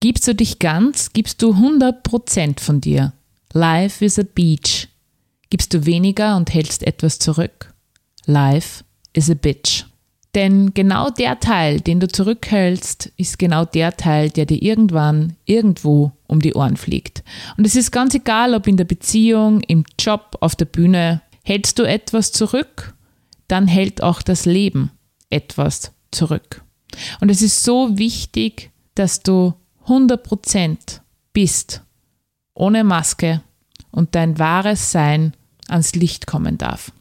Gibst du dich ganz, gibst du 100% von dir. Life is a beach. Gibst du weniger und hältst etwas zurück. Life is a bitch. Denn genau der Teil, den du zurückhältst, ist genau der Teil, der dir irgendwann irgendwo um die Ohren fliegt. Und es ist ganz egal, ob in der Beziehung, im Job, auf der Bühne. Hältst du etwas zurück, dann hält auch das Leben etwas zurück. Und es ist so wichtig, dass du 100% bist, ohne Maske und dein wahres Sein ans Licht kommen darf.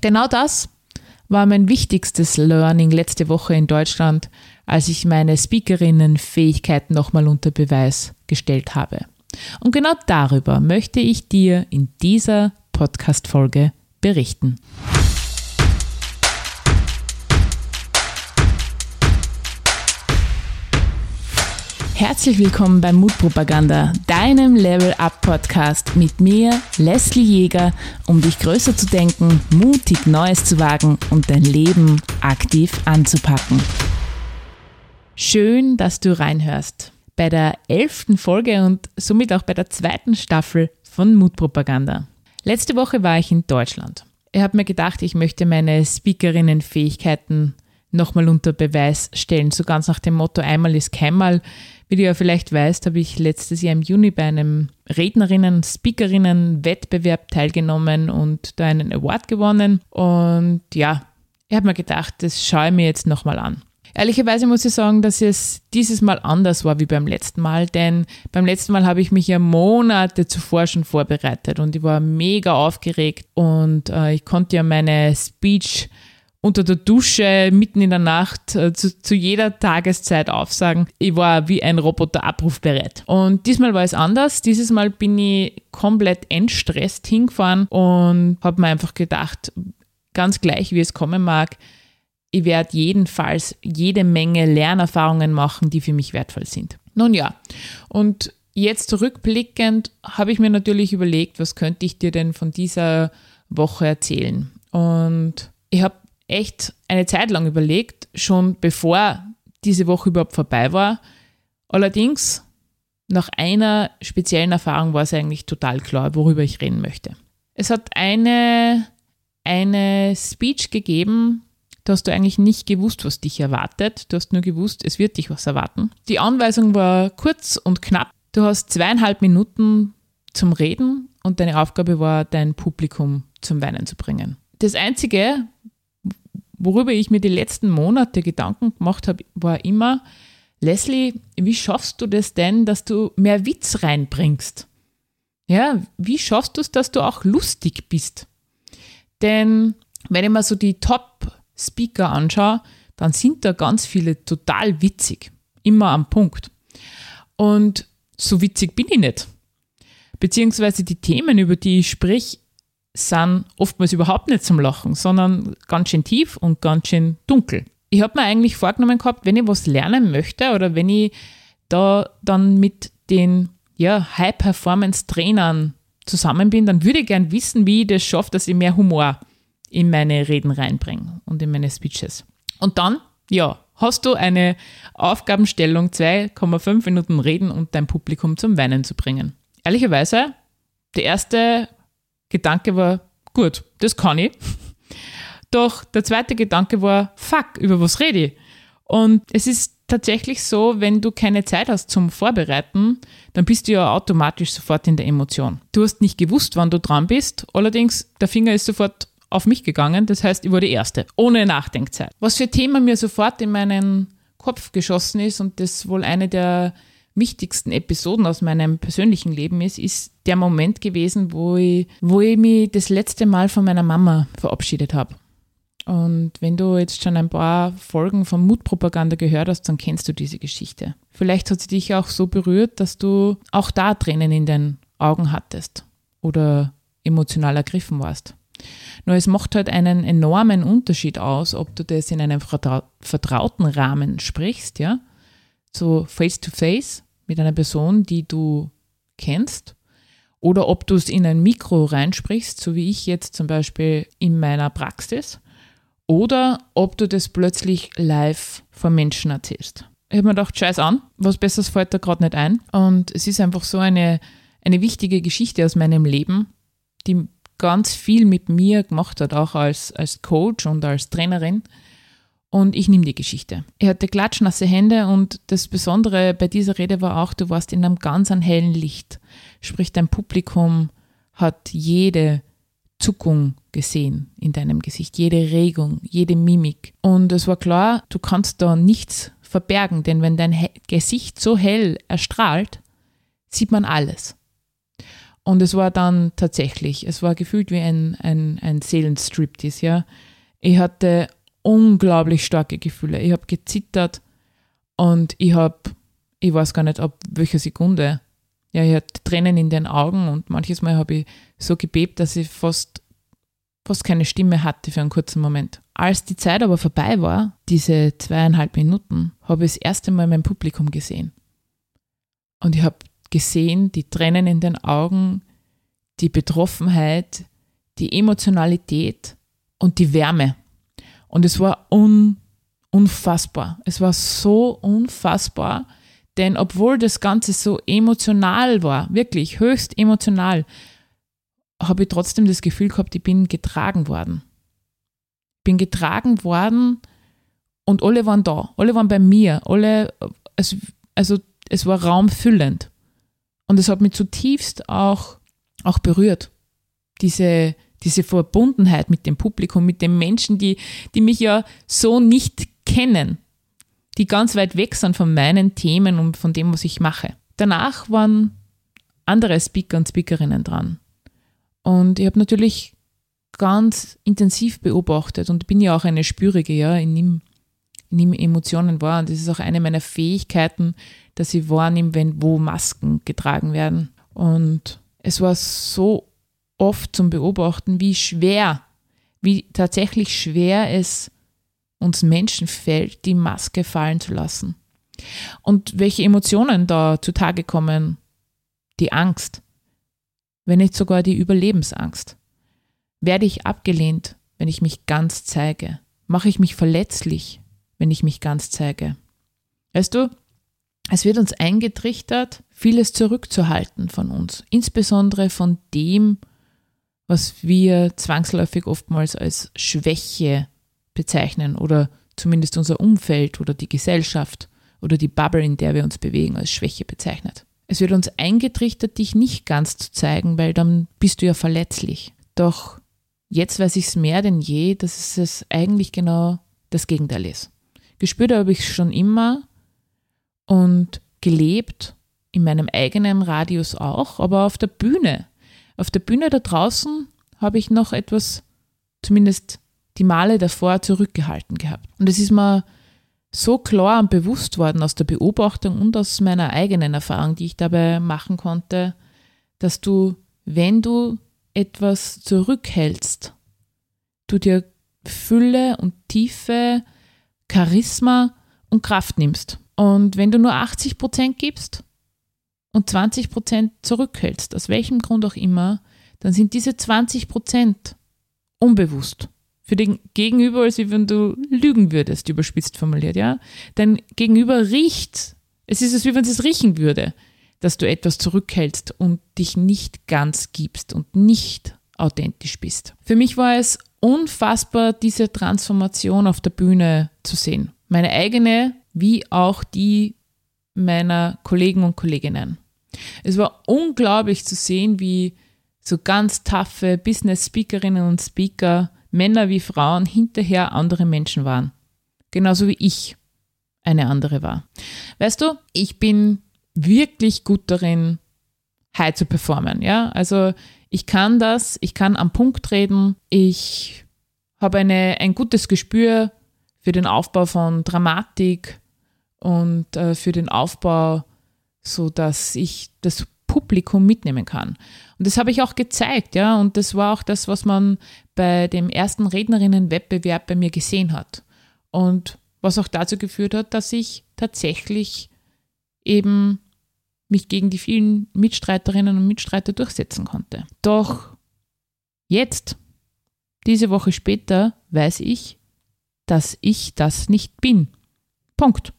Genau das war mein wichtigstes Learning letzte Woche in Deutschland, als ich meine Speakerinnenfähigkeiten nochmal unter Beweis gestellt habe. Und genau darüber möchte ich dir in dieser Podcast-Folge berichten. Herzlich willkommen bei Mutpropaganda, deinem Level Up Podcast mit mir, Leslie Jäger, um dich größer zu denken, mutig Neues zu wagen und dein Leben aktiv anzupacken. Schön, dass du reinhörst. Bei der elften Folge und somit auch bei der zweiten Staffel von Mutpropaganda. Letzte Woche war ich in Deutschland. Ich habe mir gedacht, ich möchte meine Speakerinnenfähigkeiten nochmal unter Beweis stellen, so ganz nach dem Motto, einmal ist keinmal. Wie du ja vielleicht weißt, habe ich letztes Jahr im Juni bei einem Rednerinnen-, Speakerinnen-Wettbewerb teilgenommen und da einen Award gewonnen. Und ja, ich habe mir gedacht, das schaue ich mir jetzt nochmal an. Ehrlicherweise muss ich sagen, dass es dieses Mal anders war wie beim letzten Mal, denn beim letzten Mal habe ich mich ja Monate zuvor schon vorbereitet und ich war mega aufgeregt und äh, ich konnte ja meine Speech unter der Dusche mitten in der Nacht äh, zu, zu, jeder Tageszeit aufsagen. Ich war wie ein Roboter abrufbereit. Und diesmal war es anders. Dieses Mal bin ich komplett entstresst hingefahren und habe mir einfach gedacht, ganz gleich wie es kommen mag, ich werde jedenfalls jede Menge Lernerfahrungen machen, die für mich wertvoll sind. Nun ja, und jetzt rückblickend habe ich mir natürlich überlegt, was könnte ich dir denn von dieser Woche erzählen? Und ich habe echt eine Zeit lang überlegt, schon bevor diese Woche überhaupt vorbei war. Allerdings, nach einer speziellen Erfahrung war es eigentlich total klar, worüber ich reden möchte. Es hat eine, eine Speech gegeben, da hast du eigentlich nicht gewusst, was dich erwartet. Du hast nur gewusst, es wird dich was erwarten. Die Anweisung war kurz und knapp. Du hast zweieinhalb Minuten zum Reden und deine Aufgabe war, dein Publikum zum Weinen zu bringen. Das Einzige, worüber ich mir die letzten Monate Gedanken gemacht habe, war immer, Leslie, wie schaffst du das denn, dass du mehr Witz reinbringst? Ja, wie schaffst du es, dass du auch lustig bist? Denn wenn ich mir so die Top-Speaker anschaue, dann sind da ganz viele total witzig. Immer am Punkt. Und so witzig bin ich nicht. Beziehungsweise die Themen, über die ich sprich, sind oftmals überhaupt nicht zum Lachen, sondern ganz schön tief und ganz schön dunkel. Ich habe mir eigentlich vorgenommen gehabt, wenn ich was lernen möchte oder wenn ich da dann mit den ja, High-Performance-Trainern zusammen bin, dann würde ich gern wissen, wie ich das schaffe, dass ich mehr Humor in meine Reden reinbringe und in meine Speeches. Und dann, ja, hast du eine Aufgabenstellung, 2,5 Minuten reden und dein Publikum zum Weinen zu bringen. Ehrlicherweise, der erste Gedanke war, gut, das kann ich. Doch der zweite Gedanke war, fuck, über was rede ich? Und es ist tatsächlich so, wenn du keine Zeit hast zum Vorbereiten, dann bist du ja automatisch sofort in der Emotion. Du hast nicht gewusst, wann du dran bist, allerdings der Finger ist sofort auf mich gegangen, das heißt, ich war die Erste, ohne Nachdenkzeit. Was für Thema mir sofort in meinen Kopf geschossen ist und das wohl eine der wichtigsten Episoden aus meinem persönlichen Leben ist, ist der Moment gewesen, wo ich, wo ich mich das letzte Mal von meiner Mama verabschiedet habe. Und wenn du jetzt schon ein paar Folgen von Mutpropaganda gehört hast, dann kennst du diese Geschichte. Vielleicht hat sie dich auch so berührt, dass du auch da Tränen in den Augen hattest oder emotional ergriffen warst. Nur es macht halt einen enormen Unterschied aus, ob du das in einem vertrauten Rahmen sprichst, ja, so face to face mit einer Person, die du kennst, oder ob du es in ein Mikro reinsprichst, so wie ich jetzt zum Beispiel in meiner Praxis, oder ob du das plötzlich live vor Menschen erzählst. Ich habe mir gedacht, scheiß an, was Besseres fällt da gerade nicht ein. Und es ist einfach so eine, eine wichtige Geschichte aus meinem Leben, die ganz viel mit mir gemacht hat, auch als, als Coach und als Trainerin. Und ich nehme die Geschichte. Ich hatte klatschnasse Hände und das Besondere bei dieser Rede war auch, du warst in einem ganz hellen Licht. Sprich, dein Publikum hat jede Zuckung gesehen in deinem Gesicht, jede Regung, jede Mimik. Und es war klar, du kannst da nichts verbergen, denn wenn dein Gesicht so hell erstrahlt, sieht man alles. Und es war dann tatsächlich, es war gefühlt wie ein, ein, ein Seelenstriptease, ja. Ich hatte unglaublich starke Gefühle. Ich habe gezittert und ich habe, ich weiß gar nicht, ab welcher Sekunde, ja, ich hatte Tränen in den Augen und manches Mal habe ich so gebebt, dass ich fast, fast keine Stimme hatte für einen kurzen Moment. Als die Zeit aber vorbei war, diese zweieinhalb Minuten, habe ich das erste Mal mein Publikum gesehen. Und ich habe gesehen, die Tränen in den Augen, die Betroffenheit, die Emotionalität und die Wärme. Und es war un, unfassbar. Es war so unfassbar, denn obwohl das Ganze so emotional war, wirklich höchst emotional, habe ich trotzdem das Gefühl gehabt, ich bin getragen worden. Bin getragen worden und alle waren da, alle waren bei mir, alle, also, also es war raumfüllend. Und es hat mich zutiefst auch, auch berührt. Diese, diese Verbundenheit mit dem Publikum, mit den Menschen, die, die mich ja so nicht kennen, die ganz weit weg sind von meinen Themen und von dem, was ich mache. Danach waren andere Speaker und Speakerinnen dran. Und ich habe natürlich ganz intensiv beobachtet und bin ja auch eine Spürige, ja, nehme nehm Emotionen wahr. Und das ist auch eine meiner Fähigkeiten, dass ich wahrnehme, wenn wo Masken getragen werden. Und es war so oft zum Beobachten, wie schwer, wie tatsächlich schwer es uns Menschen fällt, die Maske fallen zu lassen. Und welche Emotionen da zutage kommen. Die Angst, wenn nicht sogar die Überlebensangst. Werde ich abgelehnt, wenn ich mich ganz zeige? Mache ich mich verletzlich, wenn ich mich ganz zeige? Weißt du, es wird uns eingetrichtert, vieles zurückzuhalten von uns, insbesondere von dem, was wir zwangsläufig oftmals als Schwäche bezeichnen oder zumindest unser Umfeld oder die Gesellschaft oder die Bubble, in der wir uns bewegen, als Schwäche bezeichnet. Es wird uns eingetrichtert, dich nicht ganz zu zeigen, weil dann bist du ja verletzlich. Doch jetzt weiß ich es mehr denn je, dass es eigentlich genau das Gegenteil ist. Gespürt habe ich es schon immer und gelebt in meinem eigenen Radius auch, aber auf der Bühne auf der Bühne da draußen habe ich noch etwas, zumindest die Male davor, zurückgehalten gehabt. Und es ist mir so klar und bewusst worden aus der Beobachtung und aus meiner eigenen Erfahrung, die ich dabei machen konnte, dass du, wenn du etwas zurückhältst, du dir Fülle und Tiefe, Charisma und Kraft nimmst. Und wenn du nur 80 Prozent gibst, und 20 Prozent zurückhältst, aus welchem Grund auch immer, dann sind diese 20 Prozent unbewusst. Für den Gegenüber, als wenn du lügen würdest, überspitzt formuliert, ja. Dein Gegenüber riecht, es ist, als wenn es riechen würde, dass du etwas zurückhältst und dich nicht ganz gibst und nicht authentisch bist. Für mich war es unfassbar, diese Transformation auf der Bühne zu sehen. Meine eigene, wie auch die meiner Kollegen und Kolleginnen. Es war unglaublich zu sehen, wie so ganz taffe Business-Speakerinnen und Speaker, Männer wie Frauen, hinterher andere Menschen waren. Genauso wie ich eine andere war. Weißt du, ich bin wirklich gut darin, high zu performen. Ja, also ich kann das, ich kann am Punkt reden, ich habe eine, ein gutes Gespür für den Aufbau von Dramatik und äh, für den Aufbau so dass ich das Publikum mitnehmen kann. Und das habe ich auch gezeigt, ja, und das war auch das, was man bei dem ersten Rednerinnen-Wettbewerb bei mir gesehen hat. Und was auch dazu geführt hat, dass ich tatsächlich eben mich gegen die vielen Mitstreiterinnen und Mitstreiter durchsetzen konnte. Doch jetzt, diese Woche später, weiß ich, dass ich das nicht bin. Punkt.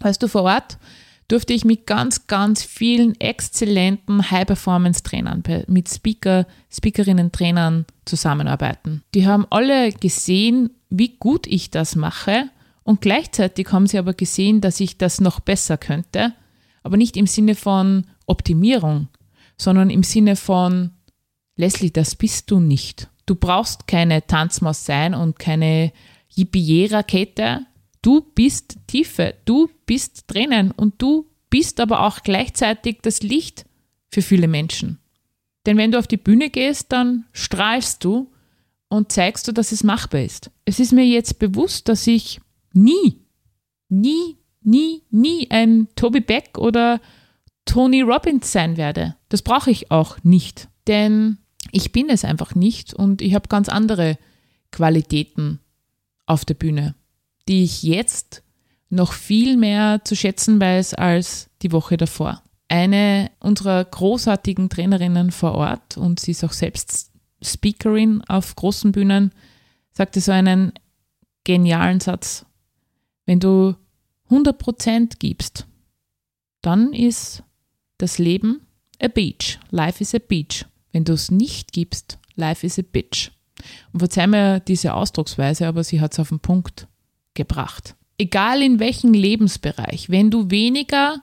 Weißt du, vor Ort durfte ich mit ganz, ganz vielen exzellenten High-Performance-Trainern, mit Speaker, Speakerinnen, Trainern zusammenarbeiten. Die haben alle gesehen, wie gut ich das mache und gleichzeitig haben sie aber gesehen, dass ich das noch besser könnte, aber nicht im Sinne von Optimierung, sondern im Sinne von, Leslie, das bist du nicht. Du brauchst keine Tanzmaus sein und keine Yippie-Rakete. Du bist Tiefe, du bist drinnen und du bist aber auch gleichzeitig das Licht für viele Menschen. Denn wenn du auf die Bühne gehst, dann strahlst du und zeigst du, dass es machbar ist. Es ist mir jetzt bewusst, dass ich nie, nie, nie, nie ein Toby Beck oder Tony Robbins sein werde. Das brauche ich auch nicht, denn ich bin es einfach nicht und ich habe ganz andere Qualitäten auf der Bühne, die ich jetzt noch viel mehr zu schätzen weiß als die Woche davor. Eine unserer großartigen Trainerinnen vor Ort und sie ist auch selbst Speakerin auf großen Bühnen, sagte so einen genialen Satz. Wenn du 100% gibst, dann ist das Leben a beach. Life is a beach. Wenn du es nicht gibst, life is a bitch. Und verzeih mir diese Ausdrucksweise, aber sie hat es auf den Punkt gebracht. Egal in welchem Lebensbereich, wenn du weniger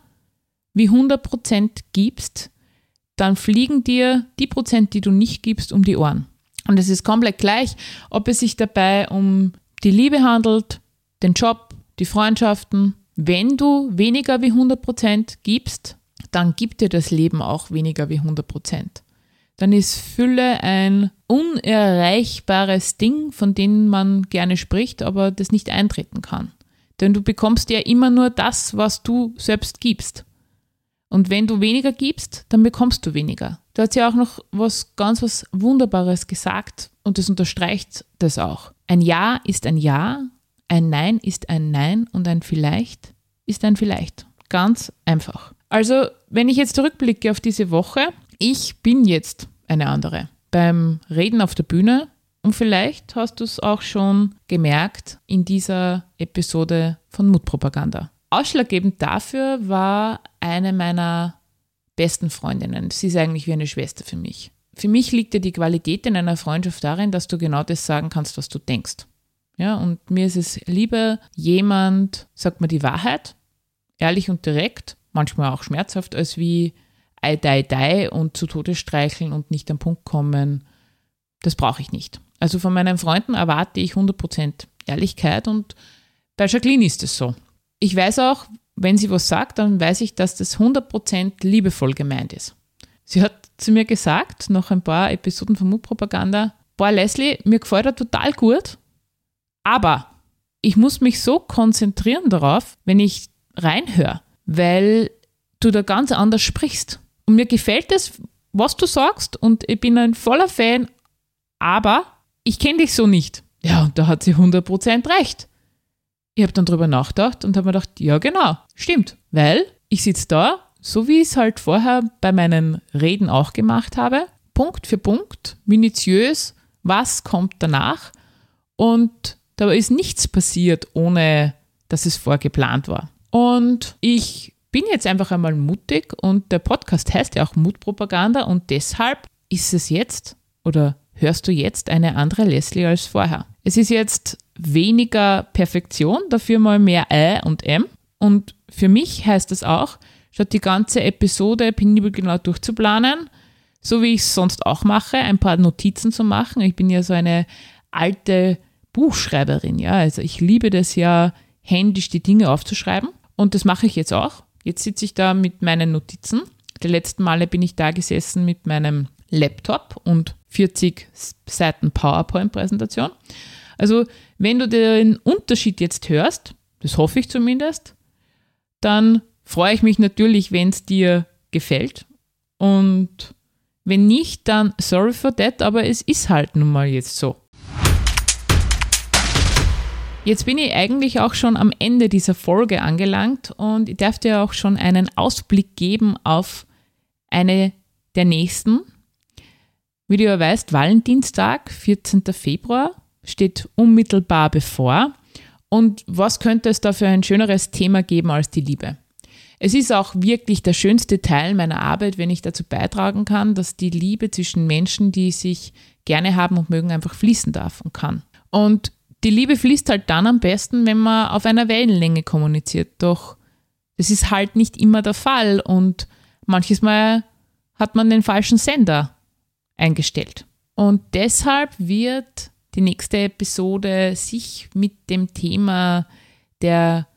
wie 100% gibst, dann fliegen dir die Prozent, die du nicht gibst, um die Ohren. Und es ist komplett gleich, ob es sich dabei um die Liebe handelt, den Job, die Freundschaften. Wenn du weniger wie 100% gibst, dann gibt dir das Leben auch weniger wie 100%. Dann ist Fülle ein unerreichbares Ding, von dem man gerne spricht, aber das nicht eintreten kann. Denn du bekommst ja immer nur das, was du selbst gibst. Und wenn du weniger gibst, dann bekommst du weniger. Du hast ja auch noch was ganz was Wunderbares gesagt und das unterstreicht das auch. Ein Ja ist ein Ja, ein Nein ist ein Nein und ein Vielleicht ist ein Vielleicht. Ganz einfach. Also, wenn ich jetzt zurückblicke auf diese Woche, ich bin jetzt eine andere. Beim Reden auf der Bühne und vielleicht hast du es auch schon gemerkt in dieser Episode von Mutpropaganda. Ausschlaggebend dafür war eine meiner besten Freundinnen. Sie ist eigentlich wie eine Schwester für mich. Für mich liegt ja die Qualität in einer Freundschaft darin, dass du genau das sagen kannst, was du denkst. Ja, und mir ist es lieber, jemand sagt mir die Wahrheit, ehrlich und direkt, manchmal auch schmerzhaft, als wie ei, dei, dei und zu Tode streicheln und nicht am Punkt kommen. Das brauche ich nicht. Also von meinen Freunden erwarte ich 100% Ehrlichkeit und bei Jacqueline ist es so ich weiß auch, wenn sie was sagt, dann weiß ich, dass das 100% liebevoll gemeint ist. Sie hat zu mir gesagt, nach ein paar Episoden von Mutpropaganda, boah Leslie, mir gefällt er total gut, aber ich muss mich so konzentrieren darauf, wenn ich reinhöre, weil du da ganz anders sprichst. Und mir gefällt es, was du sagst und ich bin ein voller Fan, aber ich kenne dich so nicht. Ja, und da hat sie 100% recht. Ich habe dann drüber nachgedacht und habe mir gedacht, ja genau, stimmt. Weil ich sitze da, so wie ich es halt vorher bei meinen Reden auch gemacht habe, Punkt für Punkt, minutiös, was kommt danach. Und da ist nichts passiert, ohne dass es vorgeplant war. Und ich bin jetzt einfach einmal mutig und der Podcast heißt ja auch Mutpropaganda und deshalb ist es jetzt oder hörst du jetzt eine andere Leslie als vorher. Es ist jetzt weniger Perfektion, dafür mal mehr I und M. Und für mich heißt das auch, statt die ganze Episode penibel genau durchzuplanen, so wie ich es sonst auch mache, ein paar Notizen zu machen. Ich bin ja so eine alte Buchschreiberin, ja. Also ich liebe das ja, händisch die Dinge aufzuschreiben. Und das mache ich jetzt auch. Jetzt sitze ich da mit meinen Notizen. Die letzten Male bin ich da gesessen mit meinem Laptop und 40 Seiten PowerPoint-Präsentation. Also, wenn du den Unterschied jetzt hörst, das hoffe ich zumindest, dann freue ich mich natürlich, wenn es dir gefällt. Und wenn nicht, dann sorry for that, aber es ist halt nun mal jetzt so. Jetzt bin ich eigentlich auch schon am Ende dieser Folge angelangt und ich darf dir auch schon einen Ausblick geben auf eine der nächsten. Wie du ja weißt, Valentinstag, 14. Februar, steht unmittelbar bevor. Und was könnte es da für ein schöneres Thema geben als die Liebe? Es ist auch wirklich der schönste Teil meiner Arbeit, wenn ich dazu beitragen kann, dass die Liebe zwischen Menschen, die sich gerne haben und mögen, einfach fließen darf und kann. Und die Liebe fließt halt dann am besten, wenn man auf einer Wellenlänge kommuniziert. Doch das ist halt nicht immer der Fall und manches Mal hat man den falschen Sender eingestellt. Und deshalb wird die nächste Episode sich mit dem Thema der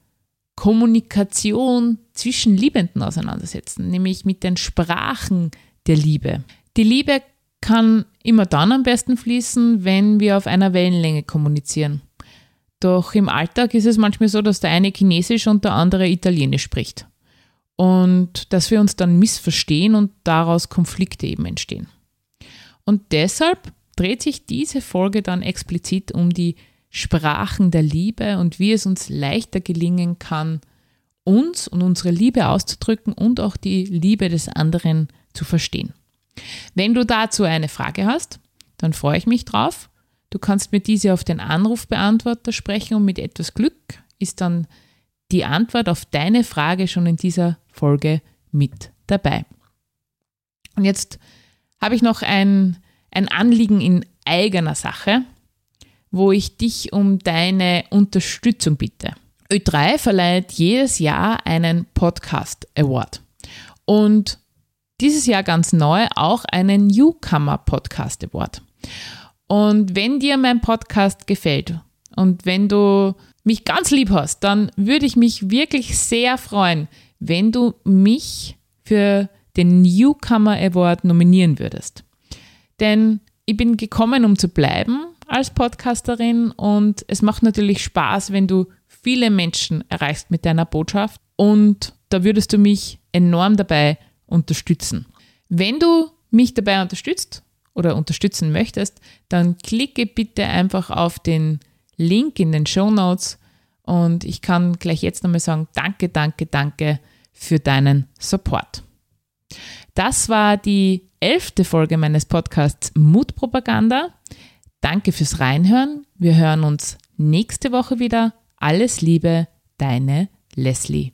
Kommunikation zwischen Liebenden auseinandersetzen, nämlich mit den Sprachen der Liebe. Die Liebe kann immer dann am besten fließen, wenn wir auf einer Wellenlänge kommunizieren. Doch im Alltag ist es manchmal so, dass der eine Chinesisch und der andere Italienisch spricht. Und dass wir uns dann missverstehen und daraus Konflikte eben entstehen. Und deshalb dreht sich diese Folge dann explizit um die Sprachen der Liebe und wie es uns leichter gelingen kann, uns und unsere Liebe auszudrücken und auch die Liebe des anderen zu verstehen. Wenn du dazu eine Frage hast, dann freue ich mich drauf. Du kannst mir diese auf den Anrufbeantworter sprechen und mit etwas Glück ist dann die Antwort auf deine Frage schon in dieser Folge mit dabei. Und jetzt habe ich noch ein ein Anliegen in eigener Sache, wo ich dich um deine Unterstützung bitte. Ö3 verleiht jedes Jahr einen Podcast Award und dieses Jahr ganz neu auch einen Newcomer Podcast Award. Und wenn dir mein Podcast gefällt und wenn du mich ganz lieb hast, dann würde ich mich wirklich sehr freuen, wenn du mich für den Newcomer Award nominieren würdest. Denn ich bin gekommen, um zu bleiben als Podcasterin und es macht natürlich Spaß, wenn du viele Menschen erreichst mit deiner Botschaft und da würdest du mich enorm dabei unterstützen. Wenn du mich dabei unterstützt oder unterstützen möchtest, dann klicke bitte einfach auf den Link in den Show Notes und ich kann gleich jetzt nochmal sagen, danke, danke, danke für deinen Support. Das war die elfte Folge meines Podcasts Mutpropaganda. Danke fürs Reinhören. Wir hören uns nächste Woche wieder. Alles Liebe, deine Leslie.